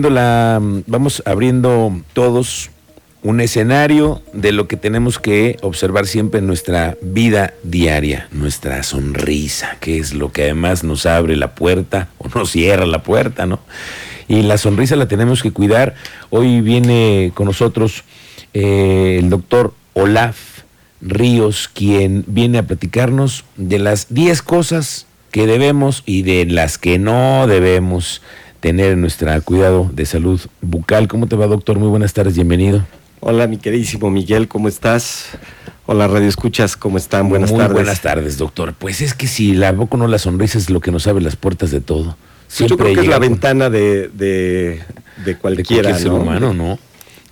La, vamos abriendo todos un escenario de lo que tenemos que observar siempre en nuestra vida diaria, nuestra sonrisa, que es lo que además nos abre la puerta o nos cierra la puerta, ¿no? Y la sonrisa la tenemos que cuidar. Hoy viene con nosotros eh, el doctor Olaf Ríos, quien viene a platicarnos de las 10 cosas que debemos y de las que no debemos tener en nuestro cuidado de salud bucal. ¿Cómo te va, doctor? Muy buenas tardes, bienvenido. Hola, mi queridísimo Miguel, ¿cómo estás? Hola, Radio Escuchas, ¿cómo están? Buenas Muy tardes. buenas tardes, doctor. Pues es que si la boca no la sonrisa es lo que nos abre las puertas de todo. Pues yo creo que es la ventana de, de, de cualquiera, de ser humano, ¿no?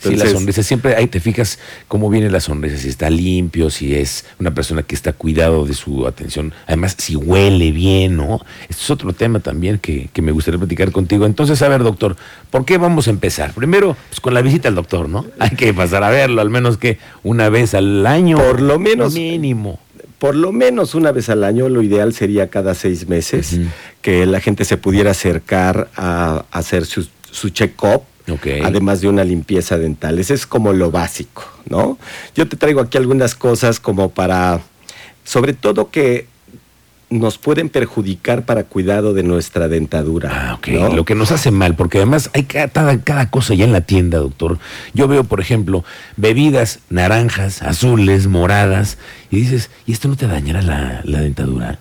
Sí, la sonrisa, siempre ahí te fijas cómo viene la sonrisa, si está limpio, si es una persona que está cuidado de su atención, además si huele bien, ¿no? Esto es otro tema también que, que me gustaría platicar contigo. Entonces, a ver, doctor, ¿por qué vamos a empezar? Primero, pues con la visita al doctor, ¿no? Hay que pasar a verlo, al menos que una vez al año. Por lo menos. Mínimo por lo menos una vez al año, lo ideal sería cada seis meses, que la gente se pudiera acercar a, hacer su, su check-up Además de una limpieza dental. Ese es como lo básico, ¿no? Yo te traigo aquí algunas cosas como para, sobre todo que nos pueden perjudicar para cuidado de nuestra dentadura. Ah, ok. Lo que nos hace mal, porque además hay cada, cada, cosa ya en la tienda, doctor. Yo veo, por ejemplo, bebidas naranjas, azules, moradas, y dices, ¿y esto no te dañará la, dentadura?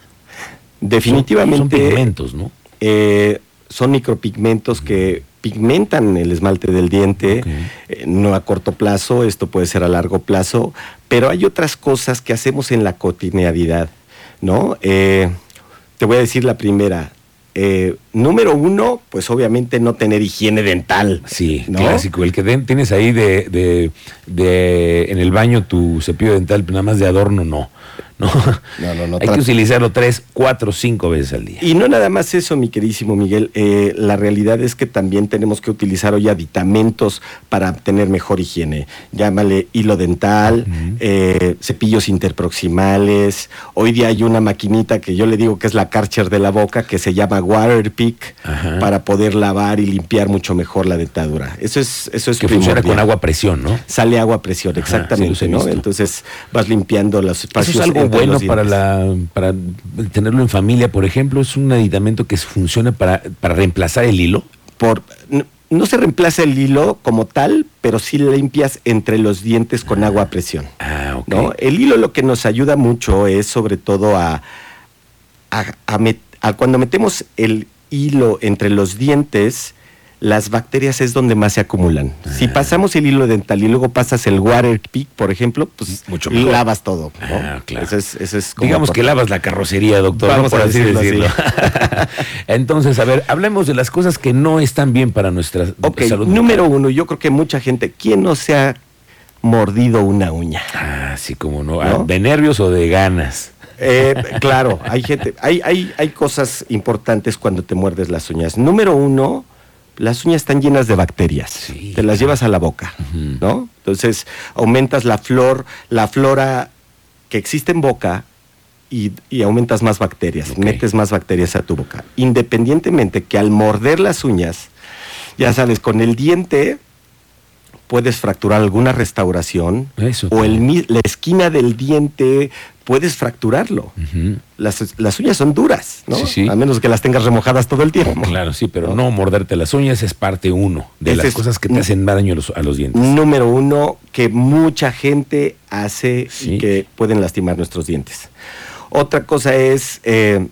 Definitivamente. Son, pigmentos, ¿no? Eh, son micropigmentos que pigmentan el esmalte del diente, eh, no a corto plazo, esto puede ser a largo plazo, pero hay otras cosas que hacemos en la cotidianidad, ¿no? Eh, te voy a decir la primera. Eh, número uno, pues obviamente no tener higiene dental. Sí, clásico. El que tienes ahí de, de, de, en el baño tu cepillo dental, nada más de adorno, no. No, no, no. Hay que utilizarlo tres, cuatro, cinco veces al día. Y no nada más eso, mi queridísimo Miguel. Eh, la realidad es que también tenemos que utilizar hoy aditamentos para tener mejor higiene. Llámale hilo dental, eh, cepillos interproximales. Hoy día hay una maquinita que yo le digo que es la Karcher de la boca, que se llama Waterpick, para poder lavar y limpiar mucho mejor la dentadura. Eso es, eso es que funciona con agua a presión, ¿no? Sale agua a presión, exactamente, ¿no? Entonces vas limpiando los espacios bueno para la para tenerlo en familia, por ejemplo, es un aditamento que funciona para, para reemplazar el hilo. Por no, se reemplaza el hilo como tal, pero sí limpias entre los dientes con agua a presión. Ah, ok. ¿no? El hilo lo que nos ayuda mucho es sobre todo a, a cuando metemos el hilo entre los dientes, las bacterias es donde más se acumulan. Si ah. pasamos el hilo dental y luego pasas el water pick, por ejemplo, pues Mucho lavas todo. Ah, claro. es, Digamos que lavas la carrocería, doctor, Vamos por así decirlo. Entonces, a ver, hablemos de las cosas que no están bien para nuestra salud. Número uno, yo creo que mucha gente, ¿quién no se ha mordido una uña? Ah, sí, como no. Ah, ¿De nervios o de ganas? Eh, claro, hay gente, hay, hay, hay cosas importantes cuando te muerdes las uñas. Número uno, las uñas están llenas de bacterias. te las llevas a la boca, ¿no? Entonces aumentas la flor, la flora que existe en boca y, aumentas más bacterias, metes más bacterias a tu boca. Independientemente que al morder las uñas, ya sabes, con el diente puedes fracturar alguna restauración o el, la esquina del diente puedes fracturarlo. las, uñas son duras, ¿no? A menos que las tengas remojadas todo el tiempo. Claro, sí, pero no, morderte las uñas es parte uno de las cosas que te hacen daño a los, dientes. Número uno, que mucha gente hace y que pueden lastimar nuestros dientes. Otra cosa es eh,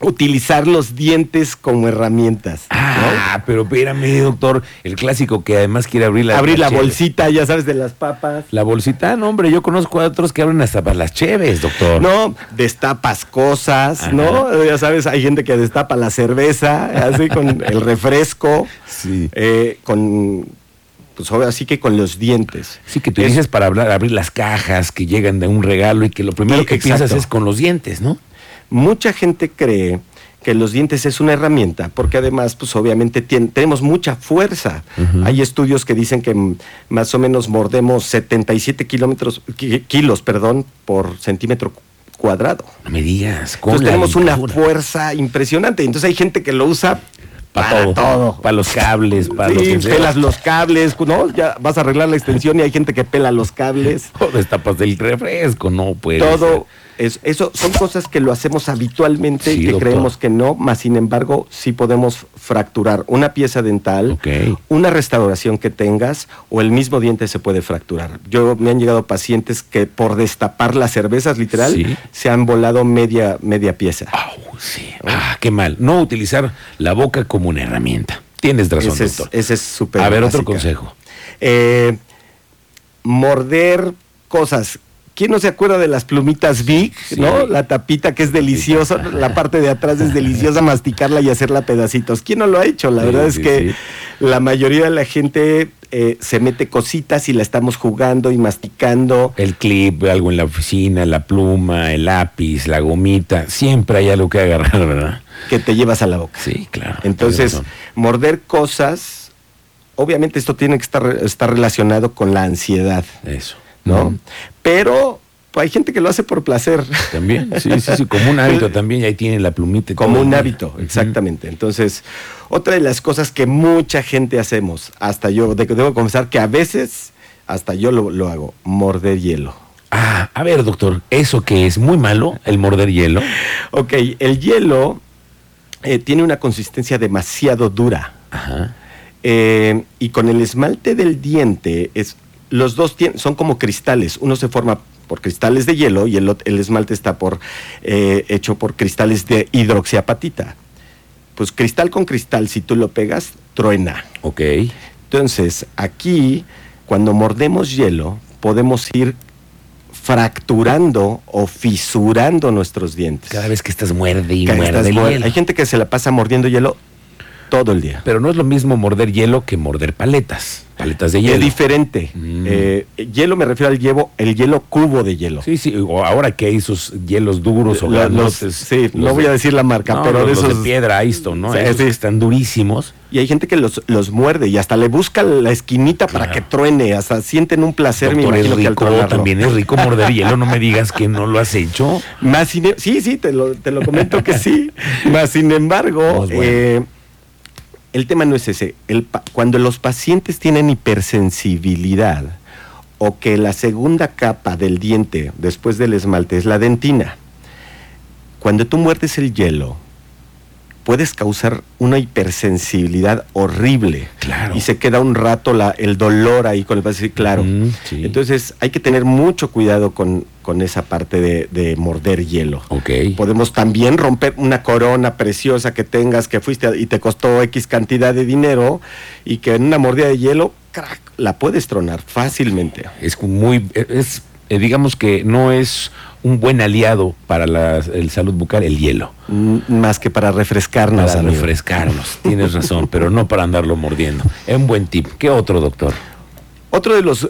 utilizar los dientes como herramientas. Ah, pero espérame, doctor, el clásico que además quiere abrir la Abrir la bolsita, ya sabes, de las papas. La bolsita, no, hombre, yo conozco a otros que abren hasta para las cheves, doctor. No, destapas cosas, ¿no? Ya sabes, hay gente que destapa la cerveza, así con el refresco. Sí. Eh, con pues así que con los dientes. Sí, que tú dices para hablar, abrir las cajas que llegan de un regalo y que lo primero que piensas es con los dientes, ¿no? Mucha gente cree que los dientes es una herramienta, porque además, pues obviamente tenemos mucha fuerza. Hay estudios que dicen que más o menos mordemos 77 kilómetros, kilos perdón, por centímetro cuadrado. No me digas. Entonces tenemos una fuerza impresionante. Entonces hay gente que lo usa para, todo. Para los cables, para sí, pelas los cables, ¿no? Ya vas a arreglar la extensión y hay gente que pela los cables. O destapas del refresco, no puede Todo. Eso son cosas que lo hacemos habitualmente y que creemos que no, más sin embargo sí podemos fracturar una pieza dental, una restauración que tengas o el mismo diente se puede fracturar. Yo me han llegado pacientes que por destapar las cervezas literal se han volado media media pieza. sí. Ah, qué mal. No utilizar la boca como una herramienta. Tienes razón, doctor. ese es súper. A ver, otro consejo. Eh, morder cosas. ¿Quién no se acuerda de las plumitas Big, no? La tapita que es deliciosa, la parte de atrás es deliciosa masticarla y hacerla pedacitos. ¿Quién no lo ha hecho? La verdad es que la mayoría de la gente eh, se mete cositas y la estamos jugando y masticando. El clip, algo en la oficina, la pluma, el lápiz, la gomita, siempre hay algo que agarrar, ¿verdad? Que te llevas a la boca. Sí, claro. Entonces, morder cosas, obviamente esto tiene que estar, estar relacionado con la ansiedad. Eso. ¿No? Pero pues, hay gente que lo hace por placer. También, sí, sí, sí, como un hábito también, y ahí tiene la plumita. como un hábito, exactamente. Entonces, otra de las cosas que mucha gente hacemos, hasta yo, debo confesar que a veces, hasta yo lo, hago, morder hielo. Ah, a ver, doctor, ¿eso que es muy malo, el morder hielo? ok, el hielo eh, tiene una consistencia demasiado dura. Ajá. Eh, y con el esmalte del diente, es, los dos son como cristales. Uno se forma por cristales de hielo y el, el esmalte está por, eh, hecho por cristales de hidroxiapatita. Pues cristal con cristal, si tú lo pegas, truena. Ok. Entonces, aquí, cuando mordemos hielo, podemos ir fracturando o fisurando nuestros dientes. Cada vez que estás muerde y muerde, hielo. Hay gente que se la pasa mordiendo hielo todo el día. Pero no es lo mismo morder hielo que morder paletas. Paletas de hielo. Es diferente. Mm. Eh, hielo me refiero al hielo, el hielo cubo de hielo. Sí, sí. O ahora que hay esos hielos duros o los, Sí, no voy a decir la marca, pero de esos de piedra, esto, ¿no? esos están durísimos. Y hay gente que los, los muerde y hasta le busca la esquinita para que truene, hasta sienten un placer. Doctor, es rico, también es rico morder hielo, no me digas que no lo has hecho. Más sí, sí, te lo, te lo comento que sí. Más sin embargo, eh, el tema no es ese. El, cuando los pacientes tienen hipersensibilidad o que la segunda capa del diente después del esmalte es la dentina, cuando tú muerdes el hielo, puedes causar una hipersensibilidad horrible. Claro. Y se queda un rato la, el dolor ahí con el paciente, claro. Entonces hay que tener mucho cuidado con, con esa parte de, morder hielo. Podemos también romper una corona preciosa que tengas, que fuiste y te costó X cantidad de dinero y que en una mordida de hielo, crack, la puedes tronar fácilmente. Es muy, es, eh, digamos que no es un buen aliado para la el salud bucal el hielo. Mm, más que para refrescarnos. Para refrescarnos, tienes razón, pero no para andarlo mordiendo. Es un buen tip. ¿Qué otro, doctor? Otro de los,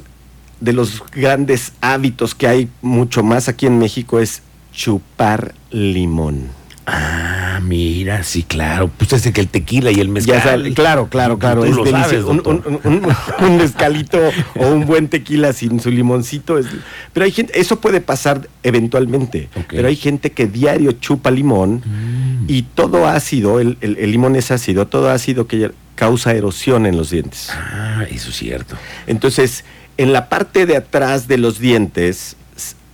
de los grandes hábitos que hay mucho más aquí en México es chupar limón. Ah, mira, sí, claro. Pues es que el tequila y el mezcal. claro, claro, claro. Es delicioso. Un, mezcalito o un buen tequila sin su limoncito. pero hay gente, eso puede pasar eventualmente. Pero hay gente que diario chupa limón mm. y todo ácido, el, el, limón es ácido, todo ácido que causa erosión en los dientes. Ah, eso es cierto. Entonces, en la parte de atrás de los dientes,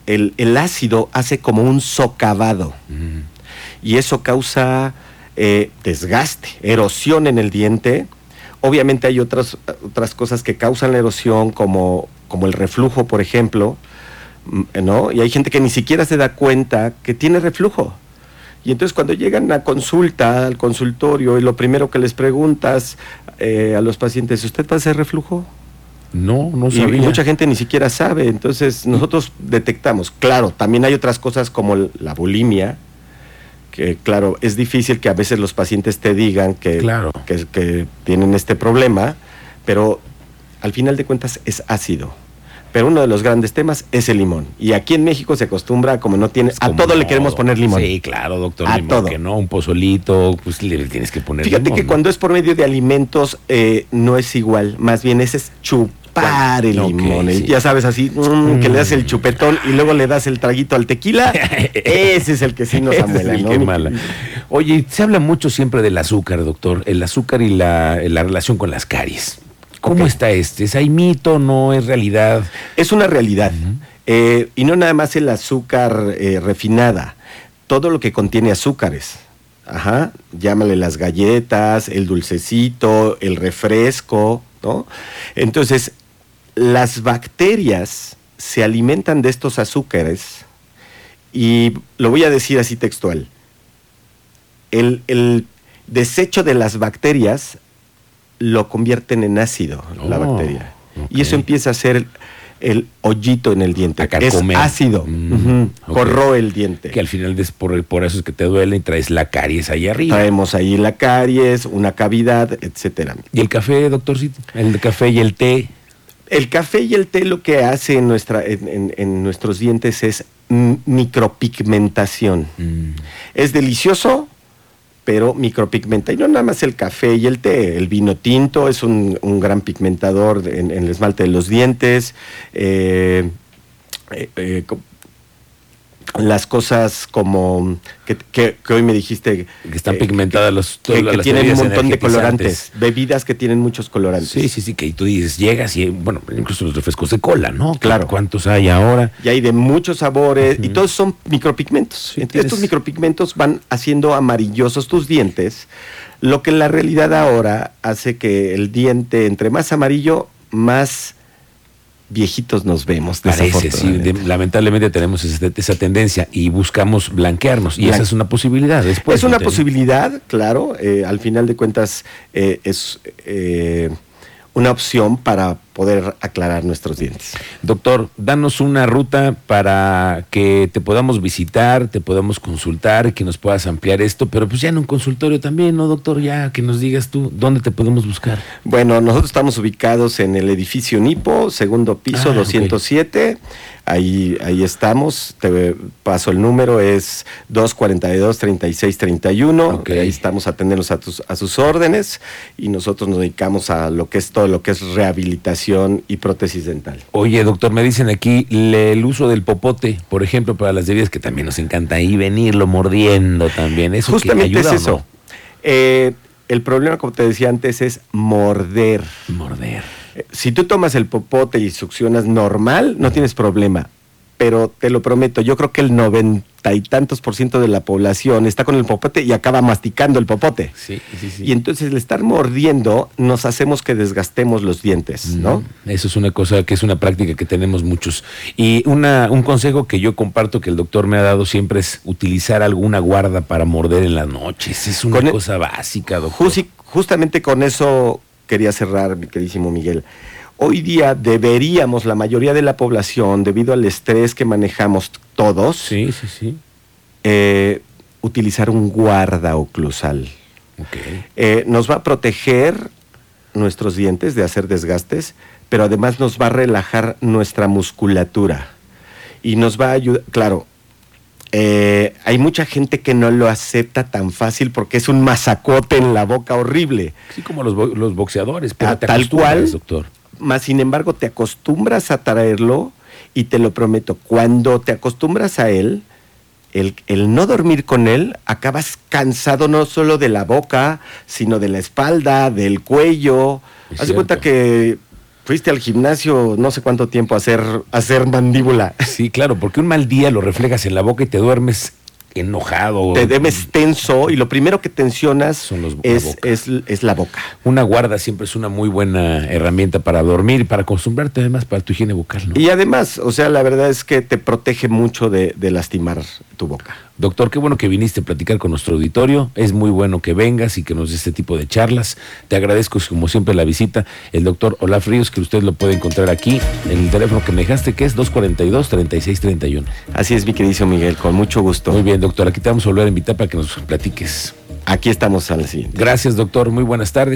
el, ácido hace como un socavado. Y eso causa eh, desgaste, erosión en el diente. Obviamente hay otras, otras cosas que causan la erosión, como, como el reflujo, por ejemplo, mm, ¿no? Y hay gente que ni siquiera se da cuenta que tiene reflujo. Y entonces cuando llegan a consulta, al consultorio, y lo primero que les preguntas eh, a los pacientes, ¿usted va a hacer reflujo? No, no sabía. Y mucha gente ni siquiera sabe. Entonces nosotros detectamos. Claro, también hay otras cosas como la bulimia, que claro, es difícil que a veces los pacientes te digan que, que, tienen este problema, pero al final de cuentas es ácido. Pero uno de los grandes temas es el limón. Y aquí en México se acostumbra, como no tiene, a todo le queremos poner limón. Sí, claro, doctor. A todo. Que no, un pozolito, pues le tienes que poner Fíjate que cuando es por medio de alimentos eh, no es igual. Más bien ese es chup Pare el limón. Ya sabes, así, mm, que le das el chupetón y luego le das el traguito al tequila. ese es el que sí nos amuela, ¿no? mala. Oye, se habla mucho siempre del azúcar, doctor, el azúcar y la, la relación con las caries. ¿Cómo está este? ¿Es hay mito? ¿No es realidad? Es una realidad. Eh, y no nada más el azúcar eh, refinada, todo lo que contiene azúcares. Ajá, llámale las galletas, el dulcecito, el refresco, ¿no? Entonces, las bacterias se alimentan de estos azúcares y lo voy a decir así textual. El, el desecho de las bacterias lo convierten en ácido, la Oh, bacteria. Y eso empieza a ser el hoyito en el diente. Es ácido. Mm. Corroe el diente. Que al final es por, por eso es que te duele y traes la caries ahí arriba. Traemos ahí la caries, una cavidad, etcétera. ¿Y el café, doctorcito? El café y el té. El café y el té lo que hace en, nuestra, en, en- en nuestros dientes es micropigmentación. Mm. Es delicioso, pero micropigmenta. Y no nada más el café y el té. El vino tinto es un, gran pigmentador en, el esmalte de los dientes. Eh, eh, eh, las cosas como que, que- que hoy me dijiste Que están eh, pigmentadas los, que, todas que las tienen un montón de colorantes, bebidas que tienen muchos colorantes. Sí, sí, sí, que tú dices, llegas y, bueno, incluso los refrescos de cola, ¿no? Claro. ¿Cuántos hay ahora? Y hay de muchos sabores y todos son micropigmentos. Sí, Entonces, tienes- Estos micropigmentos van haciendo amarillosos tus dientes, lo que en la realidad ahora hace que el diente, entre más amarillo, más viejitos nos vemos. Parece, sí. de- lamentablemente tenemos esa, esa tendencia y buscamos blanquearnos. Y esa es una posibilidad después. es una ¿no? posibilidad, claro. eh, al final de cuentas, eh, es eh, una opción para poder aclarar nuestros dientes. Doctor, danos una ruta para que te podamos visitar, te podamos consultar, que nos puedas ampliar esto, pero pues ya en un consultorio también, ¿no, doctor? Ya que nos digas tú, ¿dónde te podemos buscar? Bueno, nosotros estamos ubicados en el edificio Nipo, segundo piso, Ah, ok. 207. Ahí, ahí estamos. Te paso el número, es 242-3631. Ok. Ahí estamos atendiendo a, tus, a sus órdenes y nosotros nos dedicamos a lo que es todo lo que es rehabilitación y prótesis dental. Oye, doctor, me dicen aquí le- el uso del popote, por ejemplo, para las bebidas que también nos encanta ahí venirlo mordiendo también. Eso que Justamente es ayuda o eso. Eh, el problema, como te decía antes, es morder. Morder. Eh, Si tú tomas el popote y succionas normal, no tienes problema. Pero te lo prometo, yo creo que el noventa y tantos por ciento de la población está con el popote y acaba masticando el popote. Sí, sí, sí. Y entonces el estar mordiendo nos hacemos que desgastemos los dientes, ¿no? Mm, Eso es una cosa que es una práctica que tenemos muchos. Y una, un consejo que yo comparto que el doctor me ha dado siempre es utilizar alguna guarda para morder en las noches. Es una Con e- cosa básica, doctor. Justamente con eso quería cerrar, mi queridísimo Miguel. Hoy día deberíamos, la mayoría de la población, debido al estrés que manejamos todos, Sí, sí, sí. eh, utilizar un guarda oclusal. Eh, nos va a proteger nuestros dientes de hacer desgastes, pero además nos va a relajar nuestra musculatura. Y nos va a ayudar, claro, eh, hay mucha gente que no lo acepta tan fácil porque es un masacote en la boca horrible. Sí, como los, bo- los boxeadores, pero Ah, tal cual. doctor. Más sin embargo, te acostumbras a traerlo y te lo prometo, cuando te acostumbras a él, el, el no dormir con él, acabas cansado no solo de la boca, sino de la espalda, del cuello. Es Haz de cuenta que fuiste al gimnasio no sé cuánto tiempo a hacer, a hacer mandíbula. Sí, claro, porque un mal día lo reflejas en la boca y te duermes enojado. Te debes tenso y lo primero que tensionas Son los- la es, boca. es, es la boca. Una guarda siempre es una muy buena herramienta para dormir y para acostumbrarte además para tu higiene bucal, ¿no? Y además, o sea, la verdad es que te protege mucho de, de lastimar tu boca. Doctor, qué bueno que viniste a platicar con nuestro auditorio. Es muy bueno que vengas y que nos des este tipo de charlas. Te agradezco, como siempre, la visita. El doctor Olaf Ríos, que usted lo puede encontrar aquí en el teléfono que me dejaste, que es 242-3631. Así es, mi querido Miguel, con mucho gusto. Muy bien, doctor. Aquí te vamos a volver a invitar para que nos platiques. Aquí estamos al siguiente. Gracias, doctor. Muy buenas tardes.